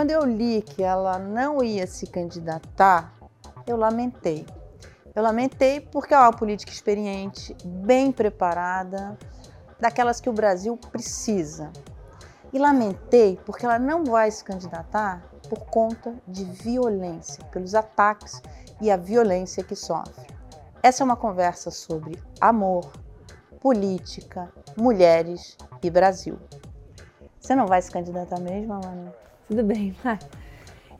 quando eu li que ela não ia se candidatar, eu lamentei. Eu lamentei porque é uma política experiente, bem preparada, daquelas que o Brasil precisa. E lamentei porque ela não vai se candidatar por conta de violência, pelos ataques e a violência que sofre. Essa é uma conversa sobre amor, política, mulheres e Brasil. Você não vai se candidatar mesmo, Amanda? Tudo bem.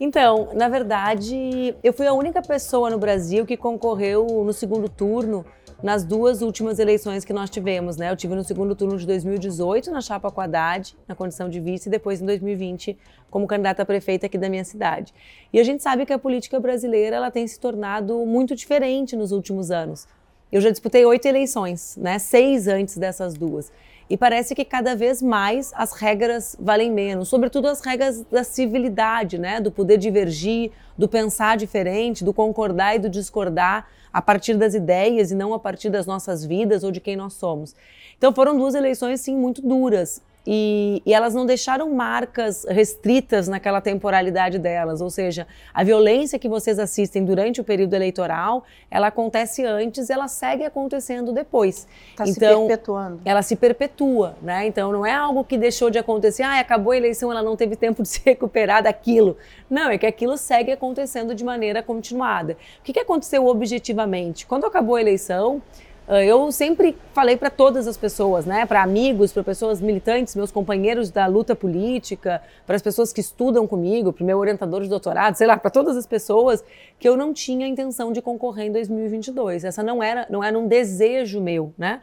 Então, na verdade, eu fui a única pessoa no Brasil que concorreu no segundo turno nas duas últimas eleições que nós tivemos, né? Eu tive no segundo turno de 2018 na chapa com Haddad, na condição de vice, e depois em 2020 como candidata a prefeita aqui da minha cidade. E a gente sabe que a política brasileira ela tem se tornado muito diferente nos últimos anos. Eu já disputei oito eleições, né? Seis antes dessas duas. E parece que cada vez mais as regras valem menos, sobretudo as regras da civilidade, né? Do poder divergir, do pensar diferente, do concordar e do discordar a partir das ideias e não a partir das nossas vidas ou de quem nós somos. Então foram duas eleições sim muito duras. E, e, elas não deixaram marcas restritas naquela temporalidade delas, ou seja, a violência que vocês assistem durante o período eleitoral, ela acontece antes, ela segue acontecendo depois. Está então, se perpetuando. Ela se perpetua, né? Então não é algo que deixou de acontecer, ah, acabou a eleição, ela não teve tempo de se recuperar daquilo. Não, é que aquilo segue acontecendo de maneira continuada. O que, que aconteceu objetivamente? Quando acabou a eleição, eu sempre falei para todas as pessoas, né, para amigos, para pessoas militantes, meus companheiros da luta política, para as pessoas que estudam comigo, para o meu orientador de doutorado, sei lá, para todas as pessoas, que eu não tinha intenção de concorrer em 2022. Essa não era, não era um desejo meu, né?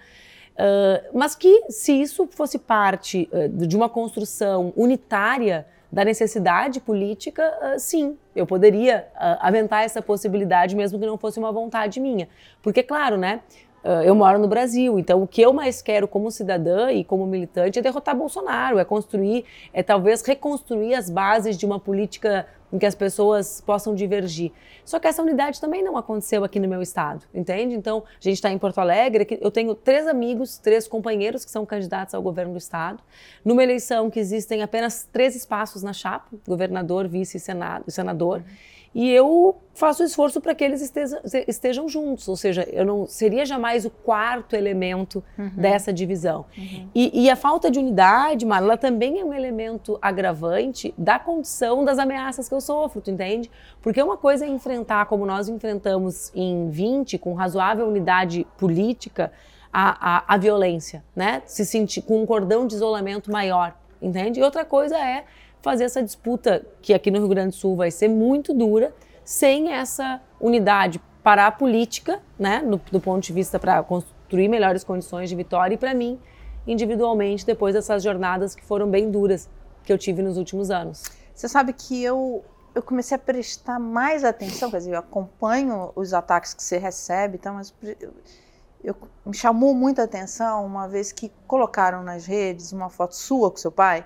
Uh, mas que se isso fosse parte uh, de uma construção unitária da necessidade política, uh, sim, eu poderia aventar essa possibilidade, mesmo que não fosse uma vontade minha. Porque, claro, né? Uh, eu moro no Brasil, então o que eu mais quero como cidadã e como militante é derrotar Bolsonaro, é construir, é talvez reconstruir as bases de uma política em que as pessoas possam divergir. Só que essa unidade também não aconteceu aqui no meu estado, entende? Então, a gente está em Porto Alegre, eu tenho três amigos, três companheiros que são candidatos ao governo do estado. Numa eleição que existem apenas três espaços na chapa, governador, vice e senado, senador. Uhum e eu faço esforço para que eles estejam, estejam, juntos, ou seja, eu não seria jamais o quarto elemento uhum. dessa divisão. Uhum. E, e, a falta de unidade, Marla, também é um elemento agravante da condição das ameaças que eu sofro, tu entende? Porque uma coisa é enfrentar, como nós enfrentamos em 20, com razoável unidade política, a, a, a violência, né? Se sentir com um cordão de isolamento maior, entende? E outra coisa é fazer essa disputa, que aqui no Rio Grande do Sul vai ser muito dura, sem essa unidade para a política, né, no, do ponto de vista para construir melhores condições de vitória, e para mim, individualmente, depois dessas jornadas que foram bem duras que eu tive nos últimos anos. Você sabe que eu, eu comecei a prestar mais atenção, quer dizer, eu acompanho os ataques que você recebe, então, mas eu, eu, me chamou muita atenção uma vez que colocaram nas redes uma foto sua com seu pai,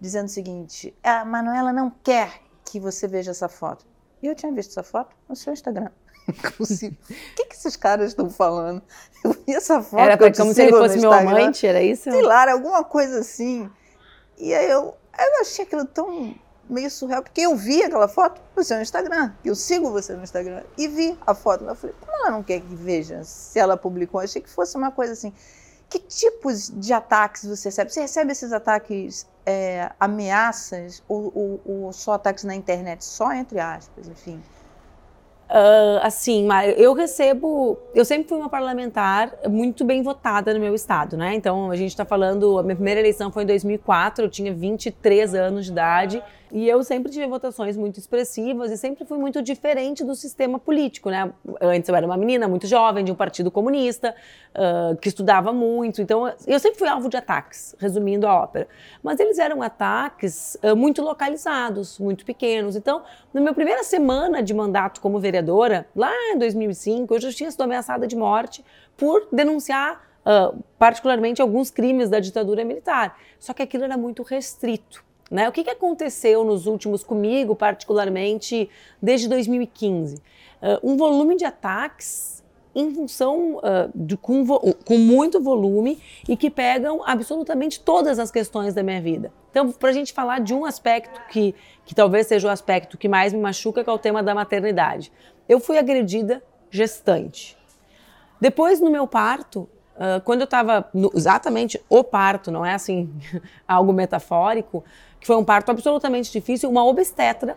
dizendo o seguinte: a Manuela não quer que você veja essa foto. E eu tinha visto essa foto no seu Instagram. Inclusive, o que, que esses caras estão falando? Eu vi essa foto. Era como se ele fosse meu amante, era isso? Sei lá, alguma coisa assim. E aí eu, eu achei aquilo tão meio surreal, porque eu vi aquela foto no seu Instagram, eu sigo você no Instagram, e vi a foto. Eu falei, como ela não quer que veja se ela publicou? Eu achei que fosse uma coisa assim. Que tipos de ataques você recebe? Você recebe esses ataques é, ameaças ou, ou, ou, só ataques na internet? Só entre aspas, enfim. Uh, assim, eu recebo. Eu sempre fui uma parlamentar muito bem votada no meu estado, né? Então, a gente está falando. A minha primeira eleição foi em 2004, eu tinha 23 anos de idade. E eu sempre tive votações muito expressivas e sempre fui muito diferente do sistema político, né? Antes eu era uma menina muito jovem, de um partido comunista, uh, que estudava muito. Então, eu sempre fui alvo de ataques, resumindo a ópera. Mas eles eram ataques uh, muito localizados, muito pequenos. Então, na minha primeira semana de mandato como vereadora, lá em 2005, eu já tinha sido ameaçada de morte por denunciar uh, particularmente alguns crimes da ditadura militar. Só que aquilo era muito restrito. Né? O que, que aconteceu nos últimos, comigo particularmente, desde 2015? Uh, um volume de ataques em função uh, de, com, com muito volume e que pegam absolutamente todas as questões da minha vida. Então, para a gente falar de um aspecto que, que talvez seja o aspecto que mais me machuca, que é o tema da maternidade. Eu fui agredida gestante. Depois, no meu parto, uh, quando eu estava exatamente o parto, não é assim algo metafórico, que foi um parto absolutamente difícil, uma obstetra,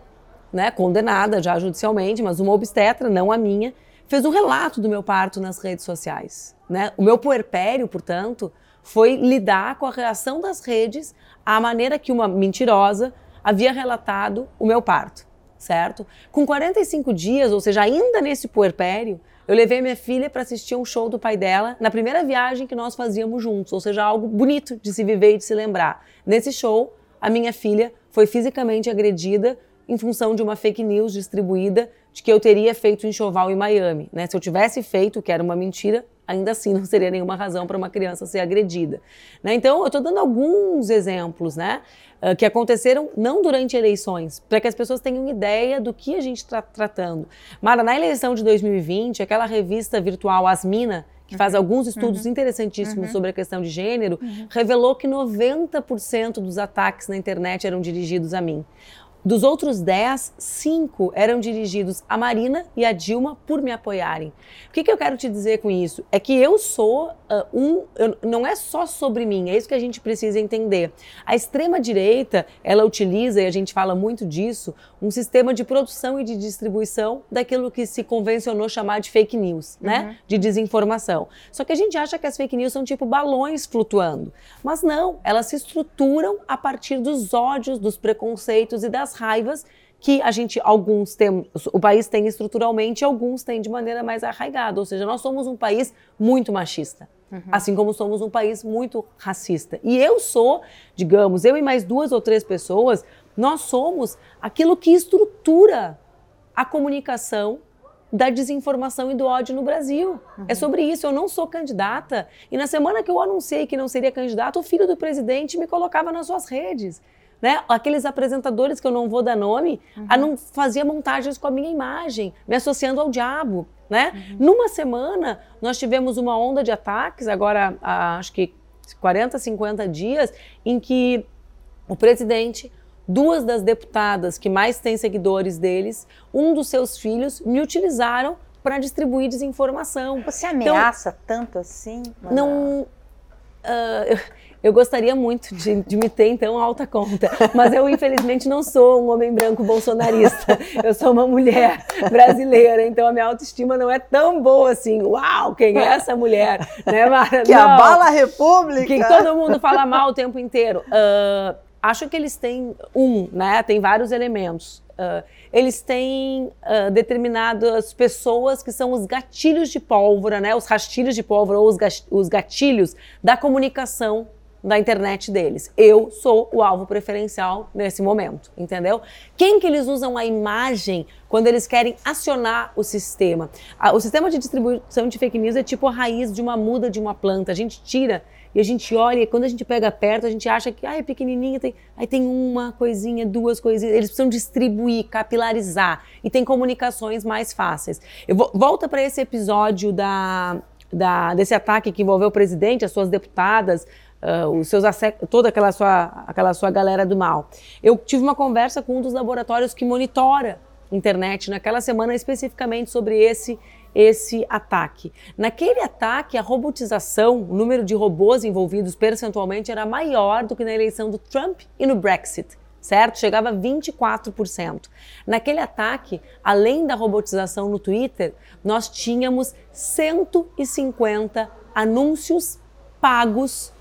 né, condenada já judicialmente, mas uma obstetra, não a minha, fez um relato do meu parto nas redes sociais. Né? O meu puerpério, portanto, foi lidar com a reação das redes à maneira que uma mentirosa havia relatado o meu parto, certo? Com 45 dias, ou seja, ainda nesse puerpério, eu levei minha filha para assistir um show do pai dela na primeira viagem que nós fazíamos juntos, ou seja, algo bonito de se viver e de se lembrar. Nesse show, a minha filha foi fisicamente agredida em função de uma fake news distribuída de que eu teria feito enxoval em Miami. Né? Se eu tivesse feito, que era uma mentira, ainda assim não seria nenhuma razão para uma criança ser agredida. Né? Então, eu estou dando alguns exemplos né, uh, que aconteceram não durante eleições, para que as pessoas tenham ideia do que a gente está tratando. Mara, na eleição de 2020, aquela revista virtual Asmina, que faz alguns estudos uhum. interessantíssimos uhum. sobre a questão de gênero, uhum. revelou que 90% dos ataques na internet eram dirigidos a mim. Dos outros 10, 5 eram dirigidos a Marina e a Dilma por me apoiarem. O que, que eu quero te dizer com isso? É que eu sou uh, um. Eu, não é só sobre mim, é isso que a gente precisa entender. A extrema-direita, ela utiliza, e a gente fala muito disso, um sistema de produção e de distribuição daquilo que se convencionou chamar de fake news, né? uhum. né? De desinformação. Só que a gente acha que as fake news são tipo balões flutuando. Mas não, elas se estruturam a partir dos ódios, dos preconceitos e das raivas que a gente, alguns tem, o país tem estruturalmente, alguns têm de maneira mais arraigada. Ou seja, nós somos um país muito machista. Uhum. Assim como somos um país muito racista. E eu sou, digamos, eu e mais duas ou três pessoas, nós somos aquilo que estrutura a comunicação da desinformação e do ódio no Brasil. Uhum. É sobre isso. Eu não sou candidata. E na semana que eu anunciei que não seria candidata, o filho do presidente me colocava nas suas redes né? Aqueles apresentadores que eu não vou dar nome, uhum. a não fazia montagens com a minha imagem, me associando ao diabo, né? Uhum. Numa semana, nós tivemos uma onda de ataques, agora há, acho que 40, 50 dias, em que o presidente, duas das deputadas que mais têm seguidores deles, um dos seus filhos me utilizaram para distribuir desinformação. Você ameaça então, tanto assim? Não. Uh, eu gostaria muito de, de, me ter em tão alta conta, mas eu infelizmente não sou um homem branco bolsonarista. Eu sou uma mulher brasileira, então a minha autoestima não é tão boa assim. Uau, quem é essa mulher? Né, Mara? Que não, abala a República. Que todo mundo fala mal o tempo inteiro. Uh, acho que eles têm um, né? Tem vários elementos. Uh, eles têm uh, determinadas pessoas que são os gatilhos de pólvora, né? Os rastilhos de pólvora ou os gatilhos da comunicação da internet deles. Eu sou o alvo preferencial nesse momento, entendeu? Quem que eles usam a imagem quando eles querem acionar o sistema? O sistema de distribuição de fake news é tipo a raiz de uma muda de uma planta. A gente tira e a gente olha e quando a gente pega perto, a gente acha que ah, é pequenininha, tem, aí tem uma coisinha, duas coisinhas. Eles precisam distribuir, capilarizar e tem comunicações mais fáceis. Eu vou, volta para esse episódio da, da, desse ataque que envolveu o presidente, as suas deputadas, uh, os seus toda aquela sua, aquela sua galera do mal. Eu tive uma conversa com um dos laboratórios que monitora internet naquela semana especificamente sobre esse esse ataque. Naquele ataque, a robotização, o número de robôs envolvidos percentualmente era maior do que na eleição do Trump e no Brexit, certo? Chegava a 24%. Naquele ataque, além da robotização no Twitter, nós tínhamos 150 anúncios pagos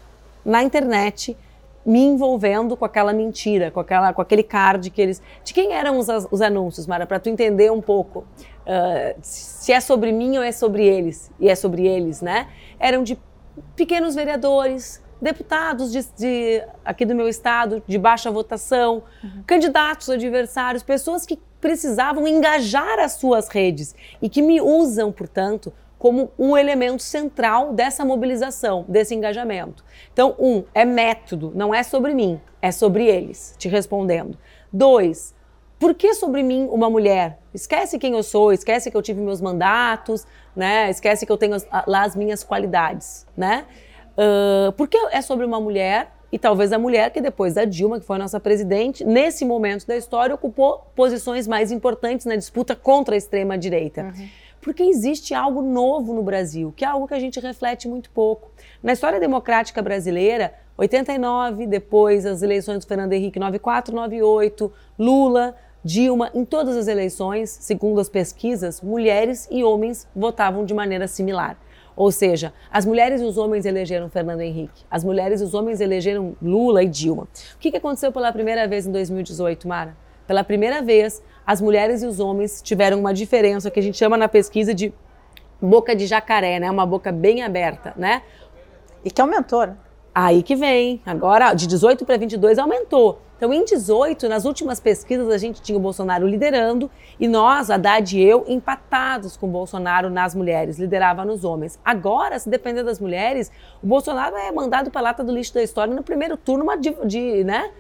na internet me envolvendo com aquela mentira, com, aquela, com aquele card que eles. De quem eram os, os anúncios, Mara? Para tu entender um pouco uh, se é sobre mim ou é sobre eles. E é sobre eles, né? Eram de pequenos vereadores, deputados de, de aqui do meu estado, de baixa votação, uhum. candidatos adversários, pessoas que precisavam engajar as suas redes e que me usam, portanto, como um elemento central dessa mobilização, desse engajamento. Então, um, é método, não é sobre mim, é sobre eles, te respondendo. Dois, Por que sobre mim uma mulher? Esquece quem eu sou, esquece que eu tive meus mandatos, né? Esquece que eu tenho lá as minhas qualidades, né? Uh, por que é sobre uma mulher e talvez a mulher que depois da Dilma, que foi a nossa presidente, nesse momento da história ocupou posições mais importantes na disputa contra a extrema direita? Uhum. Porque existe algo novo no Brasil, que é algo que a gente reflete muito pouco. Na história democrática brasileira, 89, depois as eleições do Fernando Henrique 94, 98, Lula, Dilma, em todas as eleições, segundo as pesquisas, mulheres e homens votavam de maneira similar. Ou seja, as mulheres e os homens elegeram Fernando Henrique, as mulheres e os homens elegeram Lula e Dilma. O que, aconteceu pela primeira vez em 2018, Mara? Pela primeira vez, as mulheres e os homens tiveram uma diferença que a gente chama na pesquisa de boca de jacaré, né? Uma boca bem aberta, né? E que aumentou, né? Aí que vem. Agora, de 18 para 22 aumentou. Então, em 18, nas últimas pesquisas, a gente tinha o Bolsonaro liderando e nós, Haddad e eu, empatados com o Bolsonaro nas mulheres, liderava nos homens. Agora, se depender das mulheres, o Bolsonaro é mandado para a lata do lixo da história no primeiro turno, de, de né?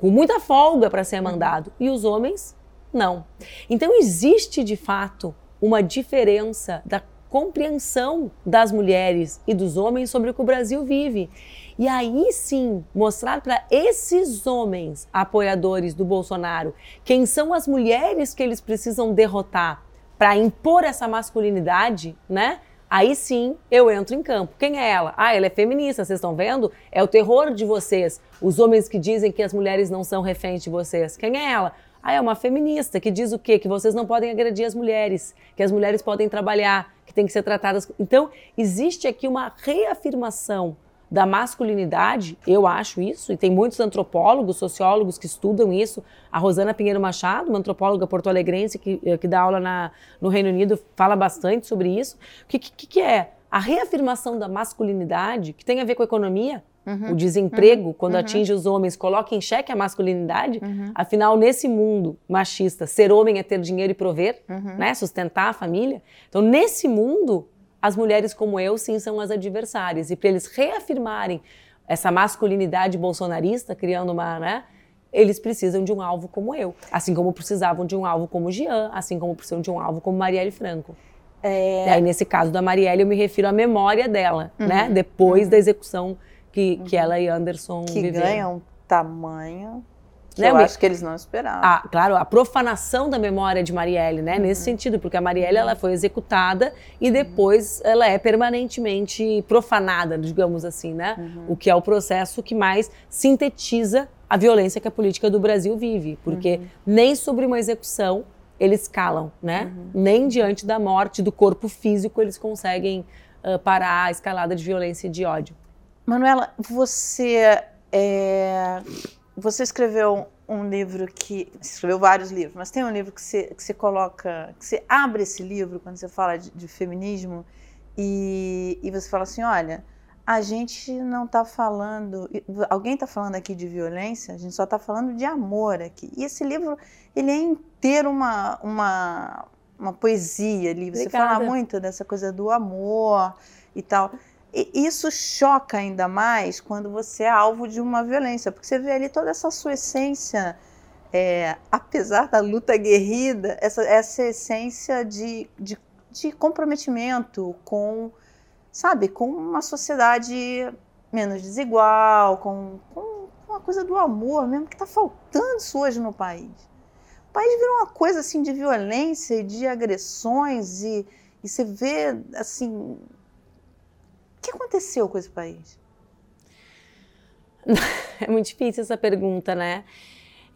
com muita folga para ser mandado. E os homens, não. Então, existe de fato uma diferença da compreensão das mulheres e dos homens sobre o que o Brasil vive. E aí sim, mostrar para esses homens apoiadores do Bolsonaro quem são as mulheres que eles precisam derrotar para impor essa masculinidade, né? Aí sim eu entro em campo. Quem é ela? Ah, ela é feminista, vocês estão vendo? É o terror de vocês, os homens que dizem que as mulheres não são reféns de vocês. Quem é ela? Ah, é uma feminista que diz o quê? Que vocês não podem agredir as mulheres, que as mulheres podem trabalhar, que tem que ser tratadas. Então, existe aqui uma reafirmação da masculinidade, eu acho isso, e tem muitos antropólogos, sociólogos que estudam isso. A Rosana Pinheiro Machado, uma antropóloga porto-alegrense que, eh, que dá aula na, no Reino Unido, fala bastante sobre isso. O que, que, que é? A reafirmação da masculinidade, que tem a ver com a economia, Uhum, o desemprego, uhum, quando uhum. atinge os homens, coloca em xeque a masculinidade. Uhum. Afinal, nesse mundo machista, ser homem é ter dinheiro e prover, uhum. né? sustentar a família. Então, nesse mundo, as mulheres como eu, sim, são as adversárias. E para eles reafirmarem essa masculinidade bolsonarista, criando uma. Né? Eles precisam de um alvo como eu. Assim como precisavam de um alvo como Jean, assim como precisam de um alvo como Marielle Franco. É... Aí, nesse caso da Marielle, eu me refiro à memória dela, né? Uhum. Depois da execução que, que uhum. ela e Anderson que viveram. Que ganham tamanho né, eu acho que eles não esperavam. A, claro, a profanação da memória de Marielle, né? Uhum. Nesse sentido, porque a Marielle ela foi executada e uhum. depois uhum. ela é permanentemente profanada, digamos assim, né? Uhum. O que é o processo que mais sintetiza a violência que a política do Brasil vive, porque uhum. nem sobre uma execução eles calam, né? Uhum. Nem diante da morte do corpo físico eles conseguem uh, parar a escalada de violência e de ódio. Manuela, você é, você escreveu um livro que escreveu vários livros, mas tem um livro que você, que você coloca, que você abre esse livro quando você fala de, de feminismo e, e você fala assim, olha, a gente não está falando, alguém está falando aqui de violência, a gente só está falando de amor aqui. E esse livro ele é inteiro uma uma, uma poesia ali. Você Obrigada. fala muito dessa coisa do amor e tal. E isso choca ainda mais quando você é alvo de uma violência, porque você vê ali toda essa sua essência, é, apesar da luta guerrida, essa, essa essência de, de, de comprometimento com, sabe, com uma sociedade menos desigual, com, com uma coisa do amor mesmo que está faltando isso hoje no país. O país virou uma coisa assim de violência e de agressões e, e você vê assim que aconteceu com esse país? É muito difícil essa pergunta, né?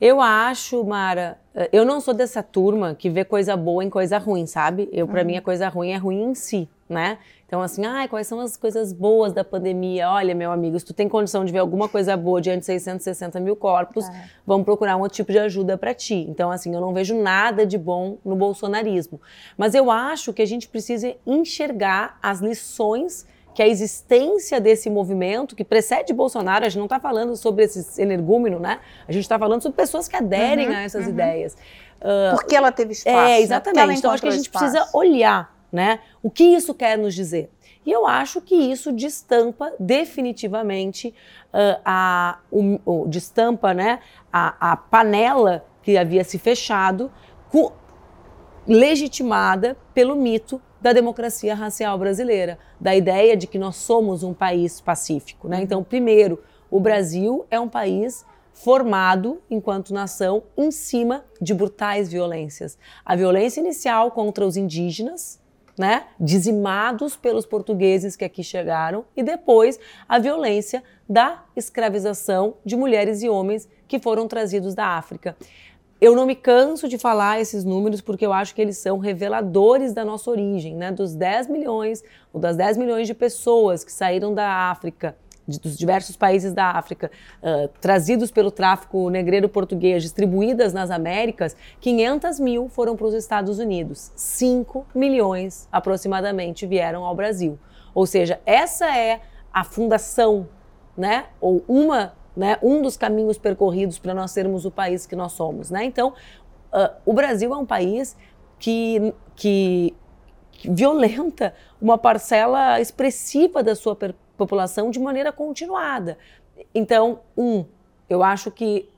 Eu acho, Mara, eu não sou dessa turma que vê coisa boa em coisa ruim, sabe? Eu, para uhum. mim, a coisa ruim é ruim em si, né? Então, assim, ah, quais são as coisas boas da pandemia? Olha, meu amigo, se tu tem condição de ver alguma coisa boa diante de 660 mil corpos, é. vamos procurar um outro tipo de ajuda para ti. Então, assim, eu não vejo nada de bom no bolsonarismo. Mas eu acho que a gente precisa enxergar as lições que a existência desse movimento que precede Bolsonaro, a gente não está falando sobre esse energúmeno, né? A gente está falando sobre pessoas que aderem uhum, a essas uhum. ideias. Uh, Porque ela teve espaço. É, exatamente. Né? Então acho que a gente espaço. precisa olhar, né? O que isso quer nos dizer? E eu acho que isso destampa definitivamente uh, a, destampa, né, a, a panela que havia se fechado, legitimada pelo mito da democracia racial brasileira, da ideia de que nós somos um país pacífico. Né? Então, primeiro, o Brasil é um país formado, enquanto nação, em cima de brutais violências. A violência inicial contra os indígenas, né, dizimados pelos portugueses que aqui chegaram, e depois a violência da escravização de mulheres e homens que foram trazidos da África. Eu não me canso de falar esses números porque eu acho que eles são reveladores da nossa origem, né? Dos 10 milhões, ou das 10 milhões de pessoas que saíram da África, de, dos diversos países da África, uh, trazidos pelo tráfico negreiro português, distribuídas nas Américas, 500 mil foram para os Estados Unidos. 5 milhões, aproximadamente, vieram ao Brasil. Ou seja, essa é a fundação, né? Ou uma né, um dos caminhos percorridos para nós sermos o país que nós somos. Né? Então, uh, o Brasil é um país que, que, violenta uma parcela expressiva da sua população de maneira continuada. Então, um, eu acho que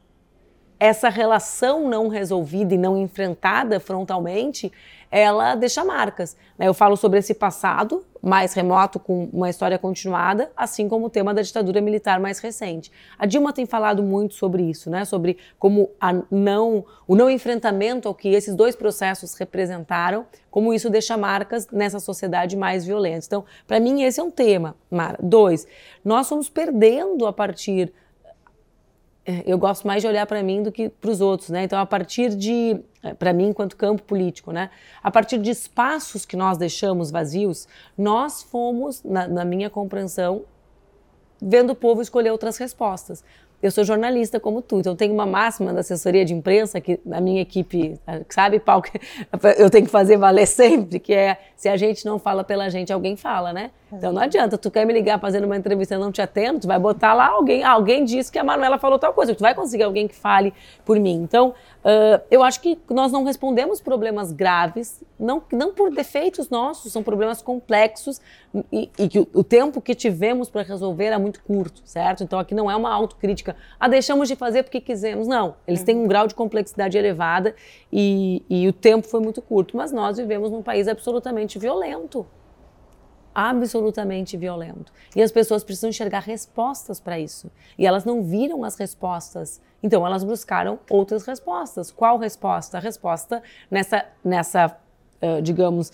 essa relação não resolvida e não enfrentada frontalmente, ela deixa marcas. Né? Eu falo sobre esse passado mais remoto com uma história continuada, assim como o tema da ditadura militar mais recente. A Dilma tem falado muito sobre isso, né? Sobre como não, o não enfrentamento ao que esses dois processos representaram, como isso deixa marcas nessa sociedade mais violenta. Então, para mim esse é um tema, Mara. Dois, nós somos perdendo a partir é, eu gosto mais de olhar para mim do que para os outros, né? Então, a partir de, para mim, enquanto campo político, né? A partir de espaços que nós deixamos vazios, nós fomos, na, na minha compreensão, vendo o povo escolher outras respostas eu sou jornalista como tu, então tem uma máxima da assessoria de imprensa que a minha equipe, sabe, Paulo, eu tenho que fazer valer sempre, que é se a gente não fala pela gente, alguém fala, né? Então não adianta, tu quer me ligar fazendo uma entrevista e não te atendo, tu vai botar lá alguém, ah, alguém disse que a Manuela falou tal coisa, tu vai conseguir alguém que fale por mim. Então, uh, eu acho que nós não respondemos problemas graves, não, não por defeitos nossos, são problemas complexos e, e que o, o tempo que tivemos para resolver é muito curto, certo? Então aqui não é uma autocrítica, ah, deixamos de fazer porque quisemos. Não, eles têm um grau de complexidade elevada e, e o tempo foi muito curto, mas nós vivemos num país absolutamente violento absolutamente violento. E as pessoas precisam enxergar respostas para isso. E elas não viram as respostas. Então elas buscaram outras respostas. Qual resposta? A resposta nessa, nessa uh, digamos,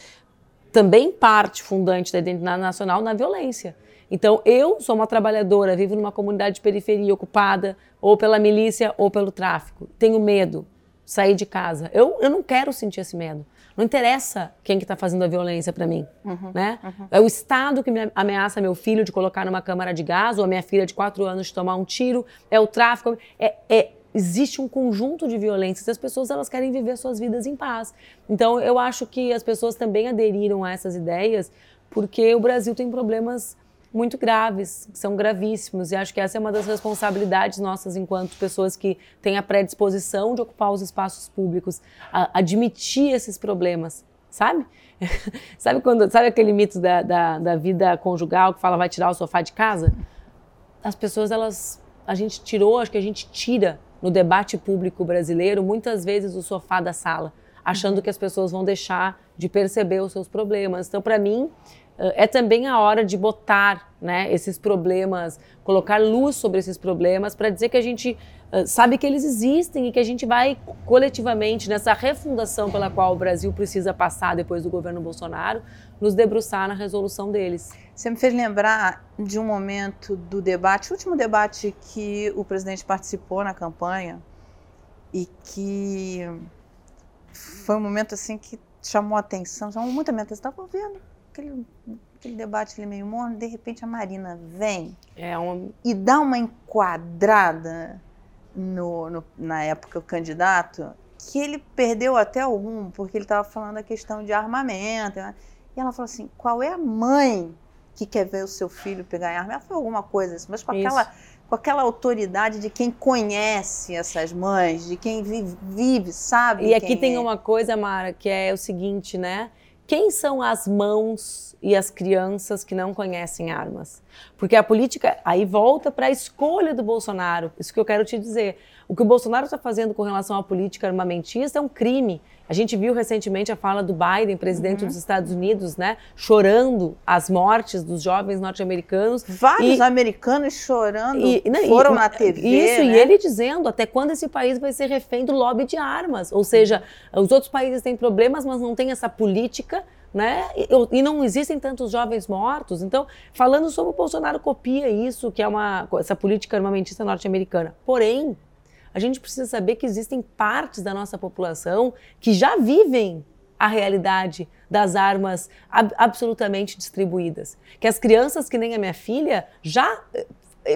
também parte fundante da identidade nacional na violência. Então, eu sou uma trabalhadora, vivo numa comunidade de periferia ocupada ou pela milícia ou pelo tráfico. Tenho medo, sair de casa. Eu, eu não quero sentir esse medo. Não interessa quem que está fazendo a violência para mim, uhum, né? Uhum. É o Estado que me ameaça meu filho de colocar numa câmara de gás ou a minha filha de quatro anos de tomar um tiro. É o tráfico. É, é, existe um conjunto de violências. As pessoas elas querem viver suas vidas em paz. Então eu acho que as pessoas também aderiram a essas ideias porque o Brasil tem problemas muito graves, são gravíssimos, e acho que essa é uma das responsabilidades nossas enquanto pessoas que têm a predisposição de ocupar os espaços públicos, admitir esses problemas, sabe? sabe quando, sabe aquele mito da, da, da, vida conjugal que fala vai tirar o sofá de casa? As pessoas, elas, a gente tirou, acho que a gente tira no debate público brasileiro muitas vezes o sofá da sala, achando que as pessoas vão deixar de perceber os seus problemas. Então, para mim, é também a hora de botar né, esses problemas, colocar luz sobre esses problemas para dizer que a gente uh, sabe que eles existem e que a gente vai coletivamente, nessa refundação pela qual o Brasil precisa passar depois do governo Bolsonaro, nos debruçar na resolução deles. Você me fez lembrar de um momento do debate, o último debate que o presidente participou na campanha e que foi um momento assim que chamou a atenção, chamou muita atenção. Estava vendo aquele, aquele debate ali meio morno, de repente a Marina vem é uma... e dá uma enquadrada no, no, na época o candidato que ele perdeu até o rumo, porque ele estava falando a questão de armamento. Né? E ela falou assim: qual é a mãe que quer ver o seu filho pegar arma? Ela foi alguma coisa assim, mas com aquela, com aquela autoridade de quem conhece essas mães, de quem vive, vive sabe? E aqui tem é. uma coisa, Mara, que é o seguinte, né? Quem são as mãos e as crianças que não conhecem armas? Porque a política aí volta para a escolha do Bolsonaro. Isso que eu quero te dizer. O que o Bolsonaro está fazendo com relação à política armamentista é um crime. A gente viu recentemente a fala do Biden, presidente uhum. dos Estados Unidos, né, chorando as mortes dos jovens norte-americanos. Vários e, americanos chorando e, né, foram e, na TV. Isso, né? e ele dizendo até quando esse país vai ser refém do lobby de armas. Ou seja, os outros países têm problemas, mas não têm essa política né? E, não existem tantos jovens mortos. Então, falando sobre o Bolsonaro copia isso, que é uma essa política armamentista norte-americana. Porém, a gente precisa saber que existem partes da nossa população que já vivem a realidade das armas ab absolutamente distribuídas. Que as crianças, que nem a minha filha, já eh,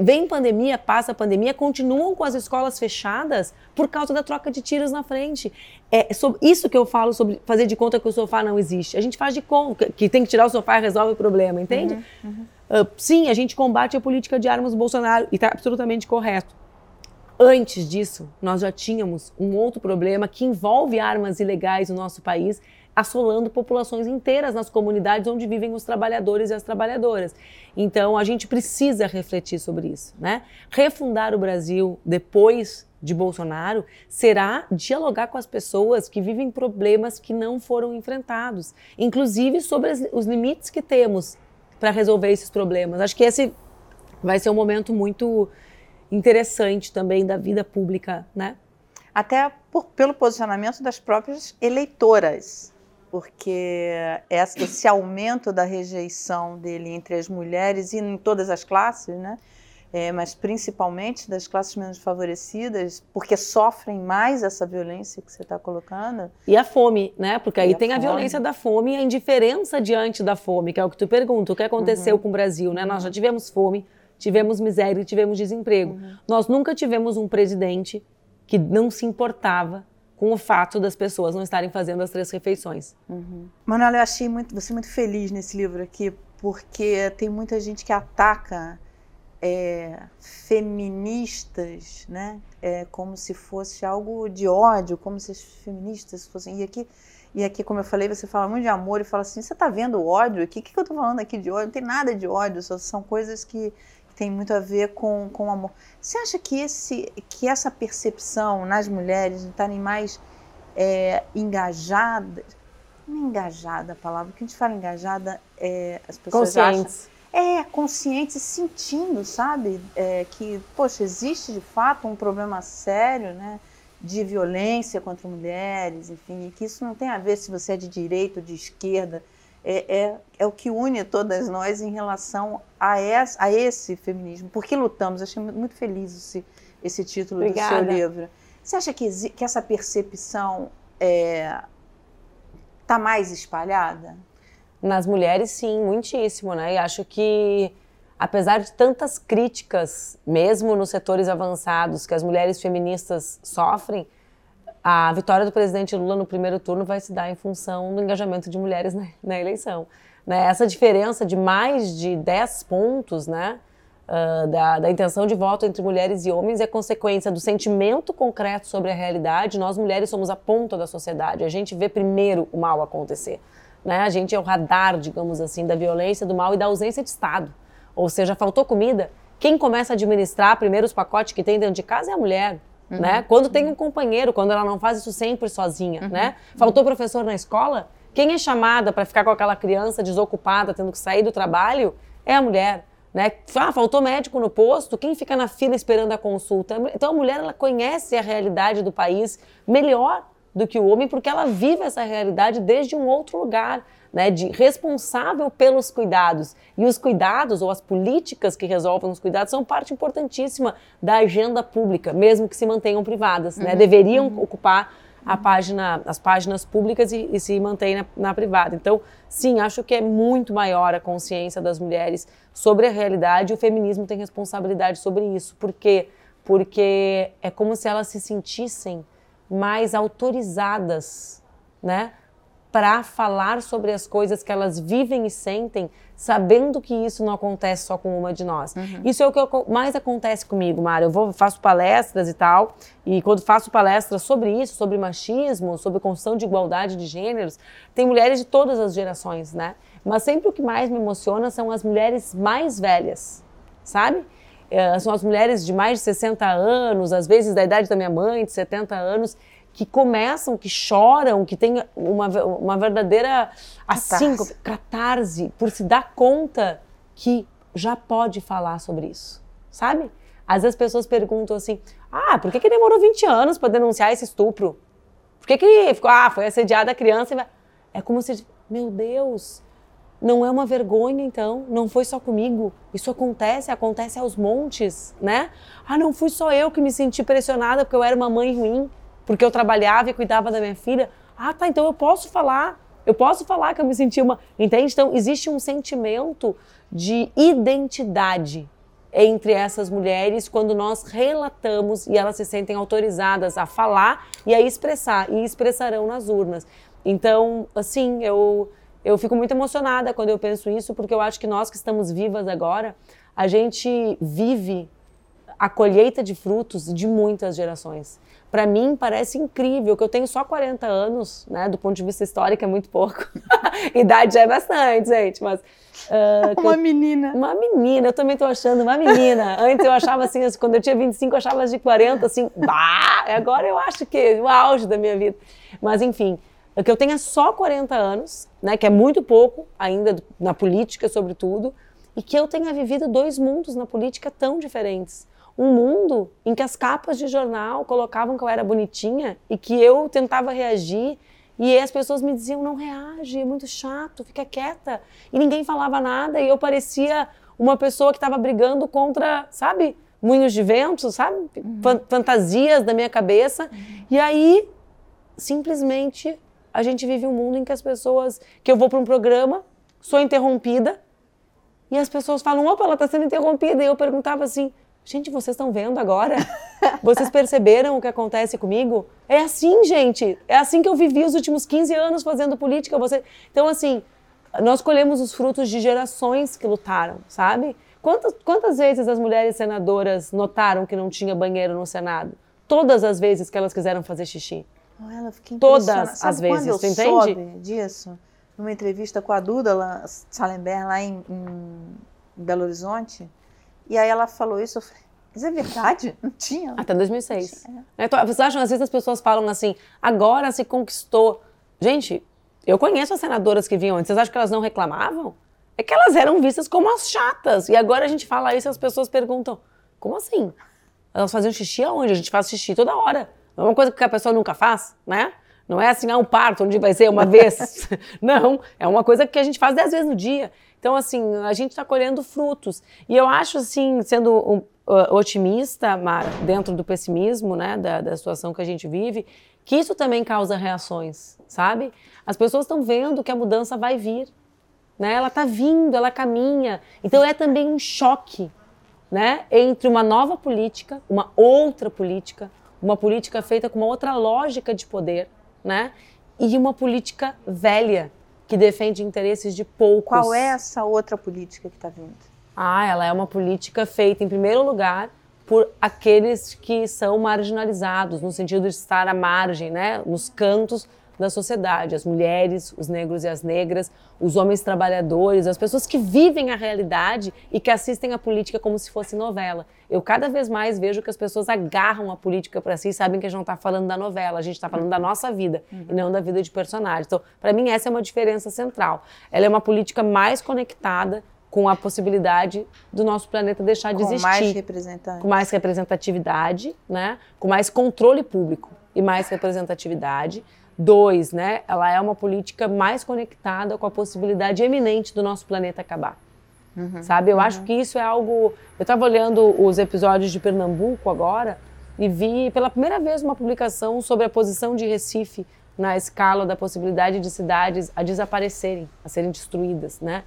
vem pandemia, passa a pandemia, continuam com as escolas fechadas por causa da troca de tiros na frente. É sobre isso que eu falo sobre fazer de conta que o sofá não existe. A gente faz de conta que tem que tirar o sofá e resolve o problema, entende? Uhum, uhum. Uh, sim, a gente combate a política de armas do Bolsonaro e está absolutamente correto. Antes disso, nós já tínhamos um outro problema que envolve armas ilegais no nosso país, assolando populações inteiras nas comunidades onde vivem os trabalhadores e as trabalhadoras. Então, a gente precisa refletir sobre isso, né? Refundar o Brasil depois de Bolsonaro será dialogar com as pessoas que vivem problemas que não foram enfrentados, inclusive sobre os limites que temos para resolver esses problemas. Acho que esse vai ser um momento muito interessante também da vida pública, né? Até por, pelo posicionamento das próprias eleitoras, porque esse aumento da rejeição dele entre as mulheres e em todas as classes, né? É, mas principalmente das classes menos favorecidas, porque sofrem mais essa violência que você está colocando. E a fome, né? Porque aí e tem a, a violência da fome e a indiferença diante da fome, que é o que tu pergunta. O que aconteceu uhum. com o Brasil, né? Nós já tivemos fome, tivemos miséria e tivemos desemprego. Uhum. Nós nunca tivemos um presidente que não se importava com o fato das pessoas não estarem fazendo as três refeições. Uhum. Manuela, eu achei muito, você muito feliz nesse livro aqui, porque tem muita gente que ataca é, feministas, né? É, como se fosse algo de ódio, como se as feministas fossem. E aqui, e aqui, como eu falei, você fala muito de amor e fala assim: você está vendo ódio aqui? O que, que eu estou falando aqui de ódio? Não tem nada de ódio, só são coisas que tem muito a ver com, com o amor. Você acha que, esse, que essa percepção nas mulheres de estarem mais é, engajadas, não é engajada a palavra, que a gente fala engajada, é, as pessoas Conscientes. acham... É, conscientes, sentindo, sabe? É, que, poxa, existe de fato um problema sério, né? De violência contra mulheres, enfim, e que isso não tem a ver se você é de direita ou de esquerda, é, é, é, o que une todas nós em relação a, esse, a esse feminismo. Por que lutamos? Achei muito feliz esse, esse título Obrigada. do seu livro. Você acha que, que essa percepção está é, tá mais espalhada? Nas mulheres, sim, muitíssimo, né? E acho que, apesar de tantas críticas, mesmo nos setores avançados, que as mulheres feministas sofrem, a vitória do presidente Lula no primeiro turno vai se dar em função do engajamento de mulheres na, na eleição. Né? Essa diferença de mais de 10 pontos né, uh, da, da intenção de voto entre mulheres e homens é consequência do sentimento concreto sobre a realidade. Nós, mulheres, somos a ponta da sociedade. A gente vê primeiro o mal acontecer. Né? A gente é o radar, digamos assim, da violência, do mal e da ausência de Estado. Ou seja, faltou comida. Quem começa a administrar primeiro os pacotes que tem dentro de casa é a mulher. Uhum. Né? Quando tem um companheiro, quando ela não faz isso sempre sozinha, uhum. né? Faltou professor na escola, quem é chamada para ficar com aquela criança desocupada, tendo que sair do trabalho, é a mulher. Né? Ah, faltou médico no posto, quem fica na fila esperando a consulta? Então a mulher ela conhece a realidade do país melhor do que o homem, porque ela vive essa realidade desde um outro lugar né, de responsável pelos cuidados. E os cuidados, ou as políticas que resolvem os cuidados, são parte importantíssima da agenda pública, mesmo que se mantenham privadas. Né? Uhum. Né? Deveriam uhum. ocupar a página, as páginas públicas e, e se mantém na, na, privada. Então, sim, acho que é muito maior a consciência das mulheres sobre a realidade e o feminismo tem responsabilidade sobre isso. Por quê? Porque é como se elas se sentissem mais autorizadas, né? Para falar sobre as coisas que elas vivem e sentem, sabendo que isso não acontece só com uma de nós. Uhum. Isso é o que mais acontece comigo, Mara. Eu vou, faço palestras e tal, e quando faço palestras sobre isso, sobre machismo, sobre construção de igualdade de gêneros, tem mulheres de todas as gerações, né? Mas sempre o que mais me emociona são as mulheres mais velhas, sabe? É, são as mulheres de mais de 60 anos, às vezes da idade da minha mãe, de 70 anos, que começam, que choram, que têm uma, uma verdadeira assim, catarse. catarse, por se dar conta que já pode falar sobre isso, sabe? Às vezes as pessoas perguntam assim: ah, por que, que demorou 20 anos para denunciar esse estupro? Por que, que ficou, ah, foi assediada a criança? Vai... É como se, meu Deus, não é uma vergonha, então? Não foi só comigo? Isso acontece, acontece aos montes, né? Ah, não fui só eu que me senti pressionada porque eu era uma mãe ruim porque eu trabalhava e cuidava da minha filha. Ah, tá, então eu posso falar. Eu posso falar que eu me senti uma. Entende? Então, existe um sentimento de identidade entre essas mulheres quando nós relatamos e elas se sentem autorizadas a falar e a expressar, e expressarão nas urnas. Então, assim, eu, eu fico muito emocionada quando eu penso isso, porque eu acho que nós que estamos vivas agora, a gente vive a colheita de frutos de muitas gerações para mim parece incrível que eu tenho só 40 anos, né? Do ponto de vista histórico é muito pouco. Idade já é bastante, gente, mas uh, uma eu, menina. Uma menina, eu também tô achando uma menina. Antes eu achava assim, quando eu tinha 25, eu achava de 40 assim, bah! Agora eu acho que o auge da minha vida. Mas enfim, é que eu tenha só 40 anos, né, que é muito pouco ainda na política sobretudo, e que eu tenha vivido dois mundos na política tão diferentes um mundo em que as capas de jornal colocavam que eu era bonitinha e que eu tentava reagir e as pessoas me diziam não reage, é muito chato, fica quieta. E ninguém falava nada e eu parecia uma pessoa que estava brigando contra, sabe, moinhos de vento, sabe, uhum. fantasias da minha cabeça. Uhum. E aí simplesmente a gente vive um mundo em que as pessoas que eu vou para um programa, sou interrompida e as pessoas falam, opa, ela está sendo interrompida. E eu perguntava assim, Gente, vocês estão vendo agora? Vocês perceberam o que acontece comigo? É assim, gente. É assim que eu vivi os últimos 15 anos fazendo política. Você... Então, assim, nós colhemos os frutos de gerações que lutaram, sabe? Quantas, quantas vezes as mulheres senadoras notaram que não tinha banheiro no Senado? Todas as vezes que elas quiseram fazer xixi. Ela Todas as vezes, você entende? disso, numa entrevista com a Duda Salember lá em, em Belo Horizonte, e aí ela falou isso, eu falei, mas é verdade? Não tinha. Até 2006. Tinha. É. Então, vocês acham, às vezes as pessoas falam assim, agora se conquistou. Gente, eu conheço as senadoras que vinham antes, vocês acham que elas não reclamavam? É que elas eram vistas como as chatas. E agora a gente fala isso e as pessoas perguntam, como assim? Elas faziam xixi aonde? A gente faz xixi toda hora. Não é uma coisa que a pessoa nunca faz, né? Não é assim, ah, um parto, onde vai ser uma vez. não, é uma coisa que a gente faz dez vezes no dia. Então, assim, a gente está colhendo frutos. E eu acho, assim, sendo um, uh, otimista, Mara, dentro do pessimismo, né, da, da situação que a gente vive, que isso também causa reações, sabe? As pessoas estão vendo que a mudança vai vir, né? Ela está vindo, ela caminha. Então é também um choque, né, entre uma nova política, uma outra política, uma política feita com uma outra lógica de poder, né? E uma política velha, que defende interesses de poucos. Qual é essa outra política que está vindo? Ah, ela é uma política feita, em primeiro lugar, por aqueles que são marginalizados, no sentido de estar à margem, né, nos cantos da sociedade, as mulheres, os negros e as negras, os homens trabalhadores, as pessoas que vivem a realidade e que assistem a política como se fosse novela. Eu cada vez mais vejo que as pessoas agarram a política para si e sabem que a gente não está falando da novela, a gente está falando da nossa vida uhum. e não da vida de personagens. Então, para mim, essa é uma diferença central. Ela é uma política mais conectada com a possibilidade do nosso planeta deixar de com existir. Com mais representatividade. Com mais representatividade, né? com mais controle público e mais representatividade. Dois, né? Ela é uma política mais conectada com a possibilidade eminente do nosso planeta acabar. Uhum, sabe? Eu uhum. acho que isso é algo. Eu estava olhando os episódios de Pernambuco agora e vi pela primeira vez uma publicação sobre a posição de Recife na escala da possibilidade de cidades a desaparecerem, a serem destruídas, né?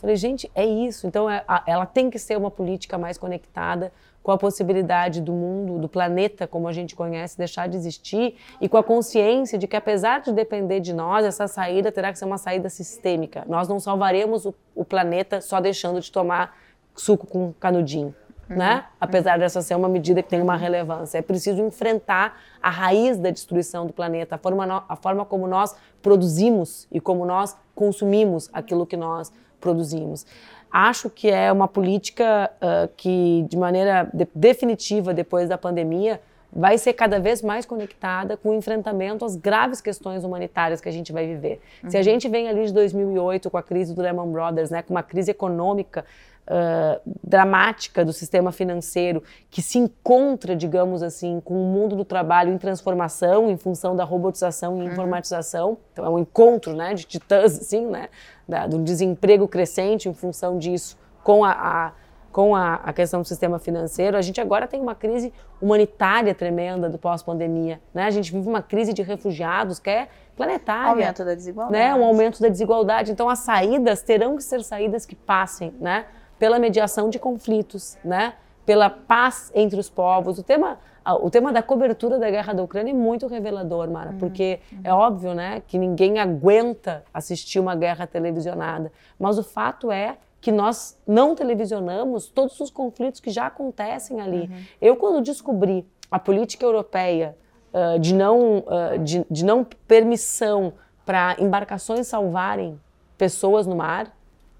Falei, gente, é isso. Então, é, ela tem que ser uma política mais conectada com a possibilidade do mundo, do planeta como a gente conhece, deixar de existir e com a consciência de que, apesar de depender de nós, essa saída terá que ser uma saída sistêmica. Nós não salvaremos o, o planeta só deixando de tomar suco com canudinho. Uhum. Né? Apesar dessa ser uma medida que tem uma relevância. É preciso enfrentar a raiz da destruição do planeta, a forma, a forma como nós produzimos e como nós consumimos aquilo que nós produzimos. Acho que é uma política uh, que, de maneira de definitiva, depois da pandemia, vai ser cada vez mais conectada com o enfrentamento às graves questões humanitárias que a gente vai viver. Uhum. Se a uhum. gente vem ali de 2008 com a crise do Lehman Brothers, né, com uma crise econômica Uh, dramática do sistema financeiro que se encontra, digamos assim, com o mundo do trabalho em transformação em função da robotização e uhum. informatização. Então é um encontro, né, de titãs, assim, né, da, do desemprego crescente em função disso com a, a com a, a, questão do sistema financeiro, a gente agora tem uma crise humanitária tremenda do pós-pandemia. Né? A gente vive uma crise de refugiados que é planetária. Aumento da desigualdade. Né? Um aumento da desigualdade. Então, as saídas terão que ser saídas que passem né? Pela mediação de conflitos, né? pela paz entre os povos. O tema, o tema da cobertura da guerra da Ucrânia é muito revelador, Mara, uhum, porque uhum. é óbvio né, que ninguém aguenta assistir uma guerra televisionada, mas o fato é que nós não televisionamos todos os conflitos que já acontecem ali. Uhum. Eu, quando descobri a política europeia uh, de, não, uh, de, de não permissão para embarcações salvarem pessoas no mar,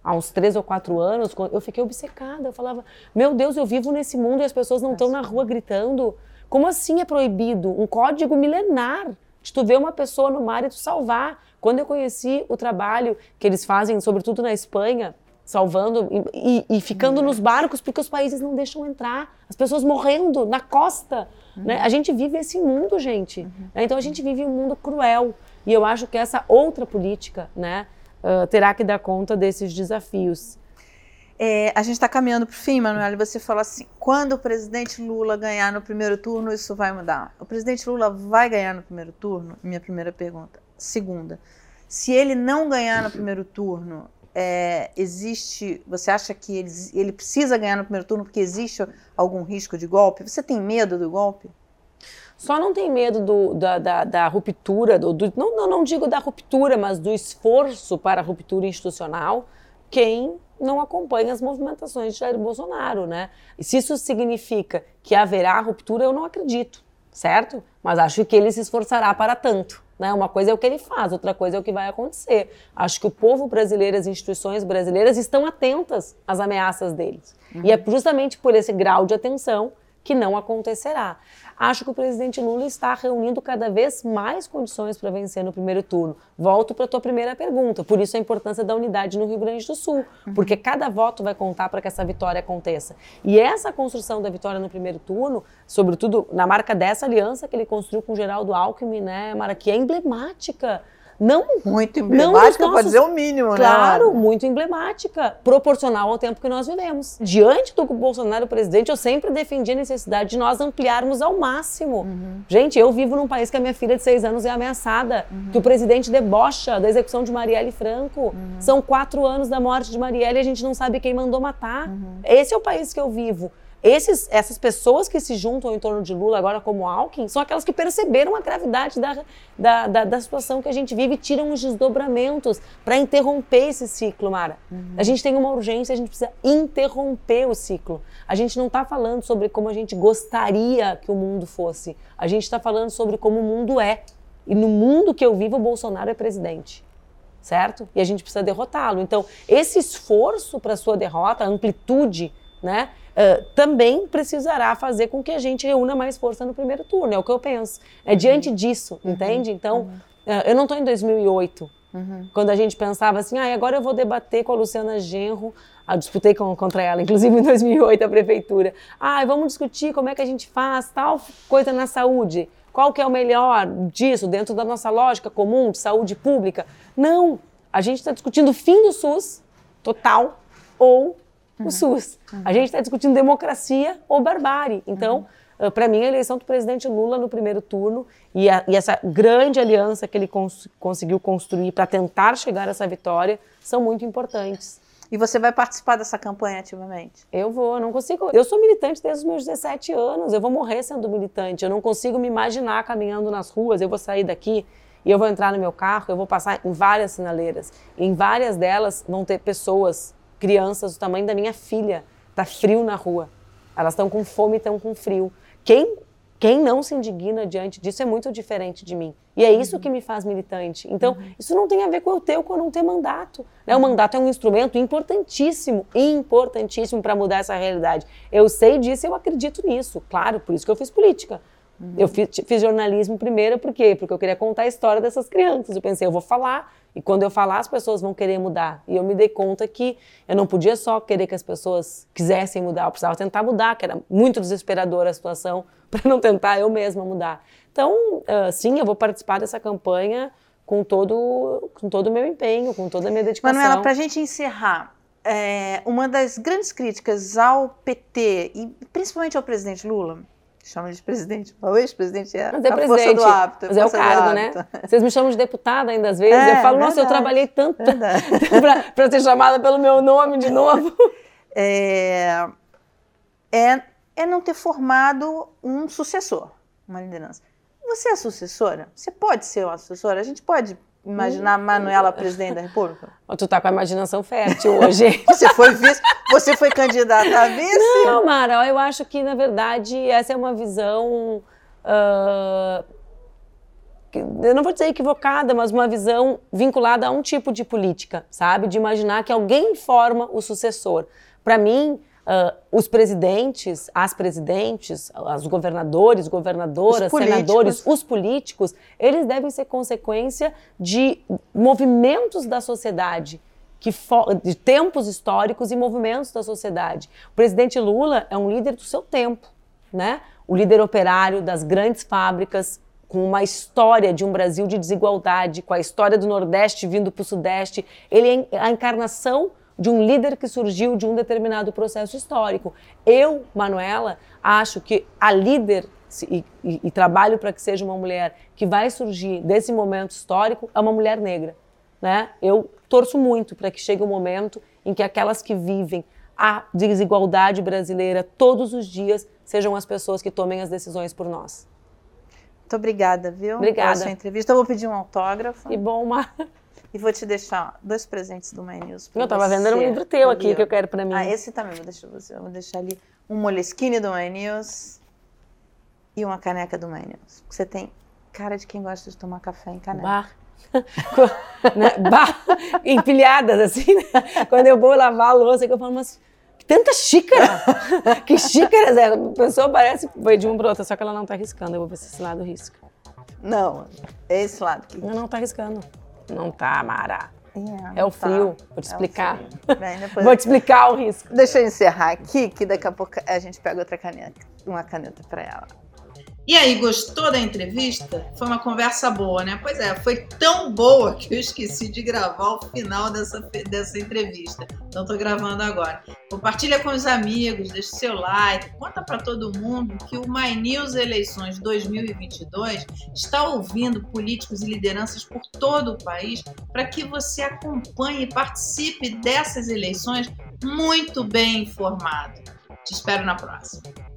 há uns três ou quatro anos, eu fiquei obcecada. Eu falava, meu Deus, eu vivo nesse mundo e as pessoas não estão na rua gritando. Como assim é proibido? Um código milenar de tu ver uma pessoa no mar e tu salvar. Quando eu conheci o trabalho que eles fazem, sobretudo na Espanha, salvando e, e, e ficando uhum. nos barcos porque os países não deixam entrar, as pessoas morrendo na costa. Uhum. Né? A gente vive esse mundo, gente. Uhum. Né? Então a gente vive um mundo cruel. E eu acho que essa outra política, né? Uh, terá que dar conta desses desafios. É, a gente está caminhando para o fim, Manuel, e você fala assim: quando o presidente Lula ganhar no primeiro turno, isso vai mudar. O presidente Lula vai ganhar no primeiro turno? Minha primeira pergunta. Segunda, se ele não ganhar no primeiro turno, é, existe. Você acha que ele, ele precisa ganhar no primeiro turno porque existe algum risco de golpe? Você tem medo do golpe? Só não tem medo do, da, da, da, ruptura, do, do, não, não, digo da ruptura, mas do esforço para a ruptura institucional, quem não acompanha as movimentações de Jair Bolsonaro, né? E se isso significa que haverá ruptura, eu não acredito, certo? Mas acho que ele se esforçará para tanto. Né? Uma coisa é o que ele faz, outra coisa é o que vai acontecer. Acho que o povo brasileiro, as instituições brasileiras estão atentas às ameaças deles. Uhum. E é justamente por esse grau de atenção que não acontecerá. Acho que o presidente Lula está reunindo cada vez mais condições para vencer no primeiro turno. Volto para a tua primeira pergunta, por isso a importância da unidade no Rio Grande do Sul, uhum. porque cada voto vai contar para que essa vitória aconteça. E essa construção da vitória no primeiro turno, sobretudo na marca dessa aliança que ele construiu com o Geraldo Alckmin, né, Mara, que é emblemática não muito emblemática, para dizer o mínimo, claro, né? Claro, muito emblemática, proporcional ao tempo que nós vivemos. Diante do Bolsonaro presidente, eu sempre defendi a necessidade de nós ampliarmos ao máximo. Uhum. Gente, eu vivo num país que a minha filha de seis anos é ameaçada, uhum. que o presidente debocha da execução de Marielle Franco. Uhum. São quatro anos da morte de Marielle e a gente não sabe quem mandou matar. Uhum. Esse é o país que eu vivo. Esses, essas pessoas que se juntam em torno de Lula agora como Alckmin são aquelas que perceberam a gravidade da, da, da, da situação que a gente vive e tiram os desdobramentos para interromper esse ciclo, Mara. Uhum. A gente tem uma urgência, a gente precisa interromper o ciclo. A gente não está falando sobre como a gente gostaria que o mundo fosse. A gente está falando sobre como o mundo é. E no mundo que eu vivo, o Bolsonaro é presidente certo? E a gente precisa derrotá-lo. Então, esse esforço para sua derrota, a amplitude, né, uh, também precisará fazer com que a gente reúna mais força no primeiro turno, é o que eu penso. É diante uhum. disso, uhum. entende? Então, uh, eu não estou em 2008, uhum. quando a gente pensava assim, ah, agora eu vou debater com a Luciana Genro, ah, disputei com, contra ela, inclusive em 2008, a prefeitura. Ah, vamos discutir como é que a gente faz tal coisa na saúde. Qual que é o melhor disso dentro da nossa lógica comum de saúde pública? Não, a gente está discutindo o fim do SUS total ou. O SUS. Uhum. A gente está discutindo democracia ou barbárie. Então, uhum. para mim, a eleição do presidente Lula no primeiro turno e, a, e essa grande aliança que ele cons conseguiu construir para tentar chegar a essa vitória são muito importantes. E você vai participar dessa campanha ativamente? Eu vou, eu não consigo. Eu sou militante desde os meus 17 anos. Eu vou morrer sendo militante. Eu não consigo me imaginar caminhando nas ruas. Eu vou sair daqui e eu vou entrar no meu carro, eu vou passar em várias sinaleiras. Em várias delas vão ter pessoas, crianças do tamanho da minha filha. Tá frio na rua. Elas estão com fome, estão com frio. Quem quem não se indigna diante disso é muito diferente de mim. E é isso que me faz militante. Então, uhum. isso não tem a ver com eu ter ou com eu não ter mandato. Né? O mandato é um instrumento importantíssimo, importantíssimo para mudar essa realidade. Eu sei disso e eu acredito nisso. Claro, por isso que eu fiz política. Uhum. Eu fiz, fiz, jornalismo primeiro, por quê? Porque eu queria contar a história dessas crianças. Eu pensei, eu vou falar, e quando eu falar, as pessoas vão querer mudar. E eu me dei conta que eu não podia só querer que as pessoas quisessem mudar, eu precisava tentar mudar, que era muito desesperadora a situação para não tentar eu mesma mudar. Então, uh, sim, eu vou participar dessa campanha com todo com todo o meu empenho, com toda a minha dedicação. Manuela, para a gente encerrar, é, uma das grandes críticas ao PT e principalmente ao presidente Lula, chama de presidente, o ex-presidente é, mas é a presidente, força do hábito. Mas é o cargo, né? Vocês me chamam de deputada ainda às vezes, é, eu falo, nossa, verdade, eu trabalhei tanto para ser chamada pelo meu nome de novo. É, é é não ter formado um sucessor, uma liderança. Você é sucessora? Você pode ser uma sucessora? A gente pode imaginar hum. Manuela presidente da República? Tu tá com a imaginação fértil hoje. você foi vice, você foi candidata a vice? Não, Mara, eu acho que na verdade essa é uma visão uh, eu não vou dizer equivocada, mas uma visão vinculada a um tipo de política, sabe? De imaginar que alguém forma o sucessor. Para mim, Uh, os presidentes, as presidentes, os governadores, governadoras, os senadores, os políticos, eles devem ser consequência de movimentos da sociedade, que de tempos históricos e movimentos da sociedade. O presidente Lula é um líder do seu tempo, né? O líder operário das grandes fábricas, com uma história de um Brasil de desigualdade, com a história do Nordeste vindo para o Sudeste. Ele é a encarnação de um líder que surgiu de um determinado processo histórico. Eu, Manuela, acho que a líder e, e, e trabalho para que seja uma mulher que vai surgir desse momento histórico é uma mulher negra. Né? Eu torço muito para que chegue um momento em que aquelas que vivem a desigualdade brasileira todos os dias sejam as pessoas que tomem as decisões por nós. Muito obrigada, viu? Obrigada. Pela sua entrevista. Eu vou pedir um autógrafo. Que bom, Mar. E vou te deixar dois presentes do My News. Eu estava vendendo um livro teu aqui que eu quero para mim. Ah, esse também, vou deixar, vou deixar ali um moleskine do My News e uma caneca do My News. Você tem cara de quem gosta de tomar café em caneca. Bar. né? Bar. Empilhadas, assim, né? Quando eu vou lavar a louça, que eu falo, mas tanta xícara! que xícaras é? A pessoa parece foi de um para outro, só que ela não está riscando. Eu vou ver se esse lado risca. Não, é esse lado aqui. Não, não está riscando. Não tá, Mara. É, é o tá. frio. Vou te explicar. É Bem, Vou te explicar o risco. Deixa eu encerrar aqui, que daqui a pouco a gente pega outra caneta, uma caneta para ela. E aí, gostou da entrevista? Foi uma conversa boa, né? Pois é, foi tão boa que eu esqueci de gravar o final dessa, dessa entrevista. Então tô gravando agora. Compartilha com os amigos, deixa seu like, conta para todo mundo que o My News Eleições 2022 está ouvindo políticos e lideranças por todo o país para que você acompanhe e participe dessas eleições muito bem informado. Te espero na próxima.